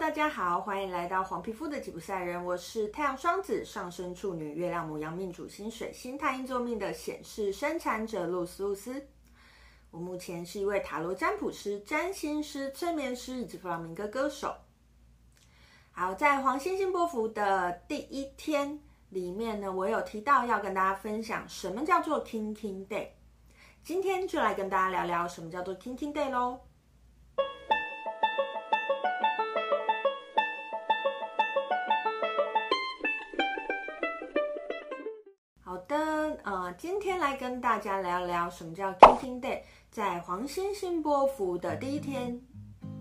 大家好，欢迎来到黄皮肤的吉普赛人。我是太阳双子上升处女、月亮母羊命主星水星太阴座命的显示生产者露丝露丝。我目前是一位塔罗占卜师、占星师、催眠师以及弗朗明哥歌手。好，在黄星星波符的第一天里面呢，我有提到要跟大家分享什么叫做 Kin Kin Day。今天就来跟大家聊聊什么叫做 Kin Kin Day 喽。今天来跟大家聊聊什么叫 Kin Kin Day。在黄星星波符的第一天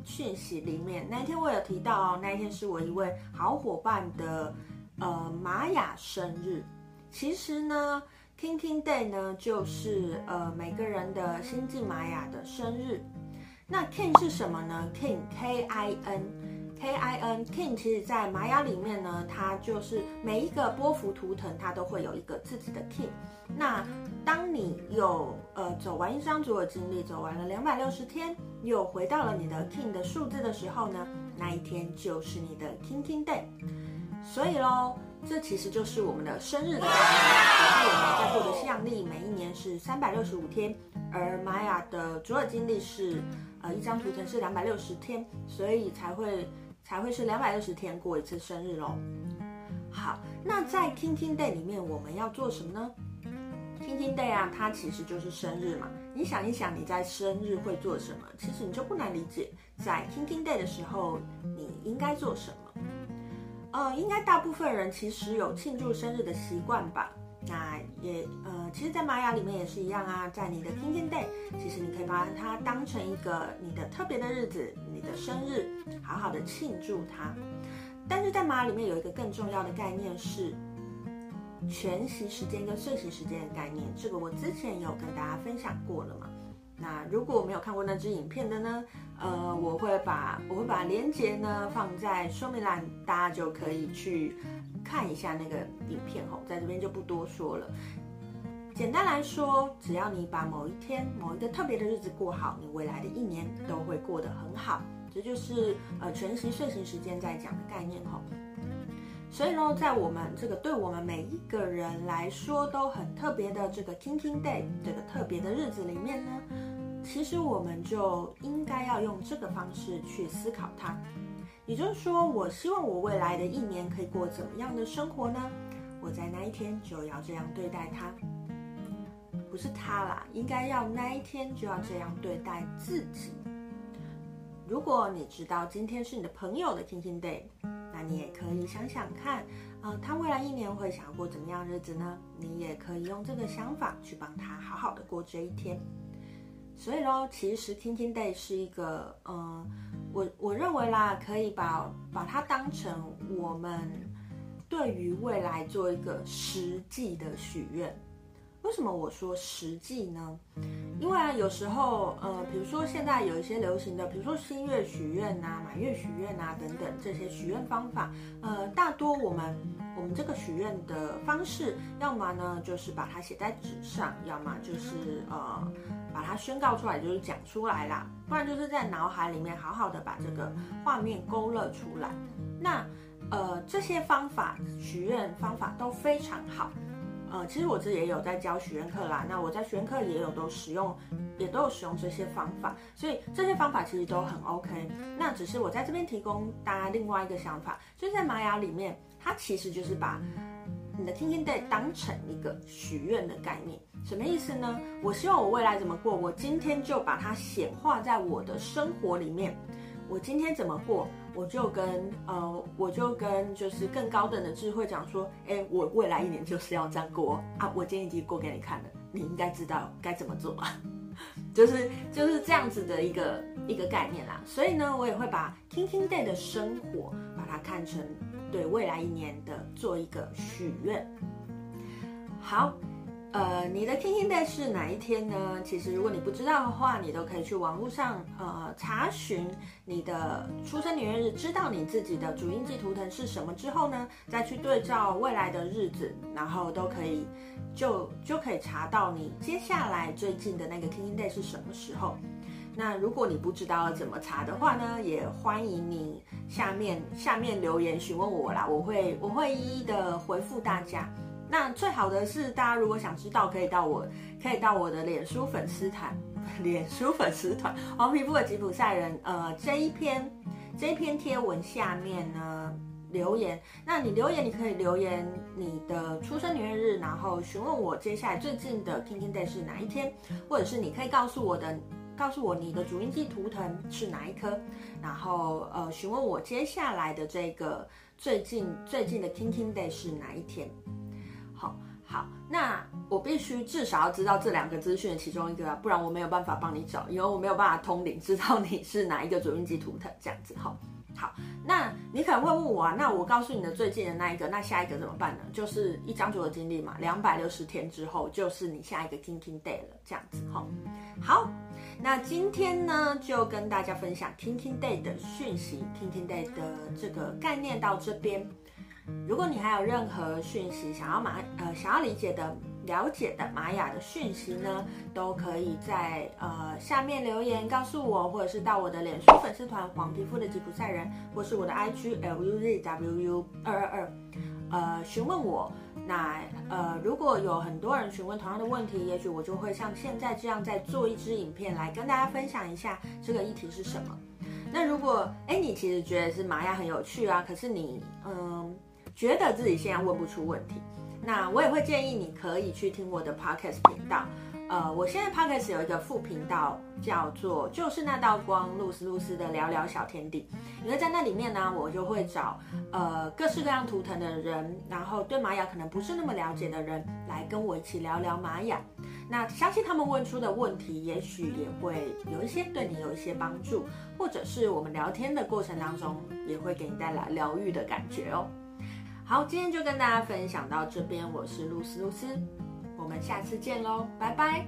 讯息里面，那一天我有提到，那一天是我一位好伙伴的呃玛雅生日。其实呢，Kin Kin Day 呢就是呃每个人的星际玛雅的生日。那 King 是什么呢？King K I N。K I N King，其实，在玛雅里面呢，它就是每一个波符图腾，它都会有一个自己的 King。那当你有呃走完一张图的经历，走完了两百六十天，又回到了你的 King 的数字的时候呢，那一天就是你的 King King Day。所以喽，这其实就是我们的生日的概念。就是我们在过的西洋历每一年是三百六十五天，而玛雅的主尔经历是呃一张图腾是两百六十天，所以才会。才会是两百六十天过一次生日喽。好，那在 Kin Kin Day 里面我们要做什么呢？Kin Kin Day 啊，它其实就是生日嘛。你想一想，你在生日会做什么？其实你就不难理解，在 Kin Kin Day 的时候你应该做什么？呃，应该大部分人其实有庆祝生日的习惯吧。那也呃，其实，在玛雅里面也是一样啊。在你的天天 Day，其实你可以把它当成一个你的特别的日子，你的生日，好好的庆祝它。但是在玛雅里面有一个更重要的概念是全息时间跟碎息时间的概念，这个我之前有跟大家分享过了嘛。那如果没有看过那支影片的呢，呃，我会把我会把链接呢放在说明栏，大家就可以去。看一下那个影片吼，在这边就不多说了。简单来说，只要你把某一天、某一个特别的日子过好，你未来的一年都会过得很好。这就是呃全息睡醒时间在讲的概念吼。所以呢，在我们这个对我们每一个人来说都很特别的这个 Kin Kin Day 这个特别的日子里面呢，其实我们就应该要用这个方式去思考它。也就是说，我希望我未来的一年可以过怎么样的生活呢？我在那一天就要这样对待他，不是他啦，应该要那一天就要这样对待自己。如果你知道今天是你的朋友的 Kin Kin Day，那你也可以想想看，呃，他未来一年会想要过怎么样日子呢？你也可以用这个想法去帮他好好的过这一天。所以喽，其实天天 Day 是一个，嗯、我我认为啦，可以把把它当成我们对于未来做一个实际的许愿。为什么我说实际呢？因为啊，有时候呃，比如说现在有一些流行的，比如说新月许愿呐、满月许愿呐等等这些许愿方法，呃，大多我们我们这个许愿的方式，要么呢就是把它写在纸上，要么就是呃。把它宣告出来，就是讲出来啦，不然就是在脑海里面好好的把这个画面勾勒出来。那呃，这些方法许愿方法都非常好。呃，其实我自己也有在教许愿课啦，那我在许愿课也有都使用，也都有使用这些方法，所以这些方法其实都很 OK。那只是我在这边提供大家另外一个想法，就是在玛雅里面，它其实就是把。你的 Kin Kin Day 当成一个许愿的概念，什么意思呢？我希望我未来怎么过，我今天就把它显化在我的生活里面。我今天怎么过，我就跟呃，我就跟就是更高等的智慧讲说，哎，我未来一年就是要这样过啊！我今天已经过给你看了，你应该知道该怎么做嘛。就是就是这样子的一个一个概念啦。所以呢，我也会把 Kin Kin Day 的生活把它看成。对未来一年的做一个许愿。好，呃，你的 Kin Kin Day 是哪一天呢？其实如果你不知道的话，你都可以去网络上呃查询你的出生年月日，知道你自己的主印记图腾是什么之后呢，再去对照未来的日子，然后都可以就就可以查到你接下来最近的那个 Kin Kin Day 是什么时候。那如果你不知道怎么查的话呢，也欢迎你下面下面留言询问我啦，我会我会一一的回复大家。那最好的是，大家如果想知道，可以到我可以到我的脸书粉丝团，脸书粉丝团黄皮肤的吉普赛人，呃，这一篇这一篇贴文下面呢留言，那你留言你可以留言你的出生年月日，然后询问我接下来最近的 Kinkin Day 是哪一天，或者是你可以告诉我的，告诉我你的主印记图腾是哪一颗，然后呃询问我接下来的这个最近最近的 Kinking Day 是哪一天。好，好，那我必须至少要知道这两个资讯的其中一个啊，不然我没有办法帮你找，因为我没有办法通灵，知道你是哪一个主印记图腾这样子。好，好，那你可能会问我啊，那我告诉你的最近的那一个，那下一个怎么办呢？就是一张图的经历嘛，两百六十天之后就是你下一个 Kinking Day 了，这样子。好，好，那今天呢就跟大家分享 Kinking Day 的讯息，Kinkin Day 的这个概念到这边。如果你还有任何讯息想要马呃想要理解的、了解的玛雅的讯息呢，都可以在呃下面留言告诉我，或者是到我的脸书粉丝团“黄皮肤的吉普赛人”，或是我的 IG LUZWU 二二二，呃询问我。那呃如果有很多人询问同样的问题，也许我就会像现在这样再做一支影片来跟大家分享一下这个议题是什么。那如果哎你其实觉得是玛雅很有趣啊，可是你嗯。觉得自己现在问不出问题，那我也会建议你可以去听我的 podcast 频道。呃，我现在 podcast 有一个副频道，叫做“就是那道光”，露丝露丝的聊聊小天地。因为在那里面呢，我就会找呃各式各样图腾的人，然后对玛雅可能不是那么了解的人，来跟我一起聊聊玛雅。那相信他们问出的问题，也许也会有一些对你有一些帮助，或者是我们聊天的过程当中，也会给你带来疗愈的感觉哦。好，今天就跟大家分享到这边，我是露丝露丝，我们下次见喽，拜拜。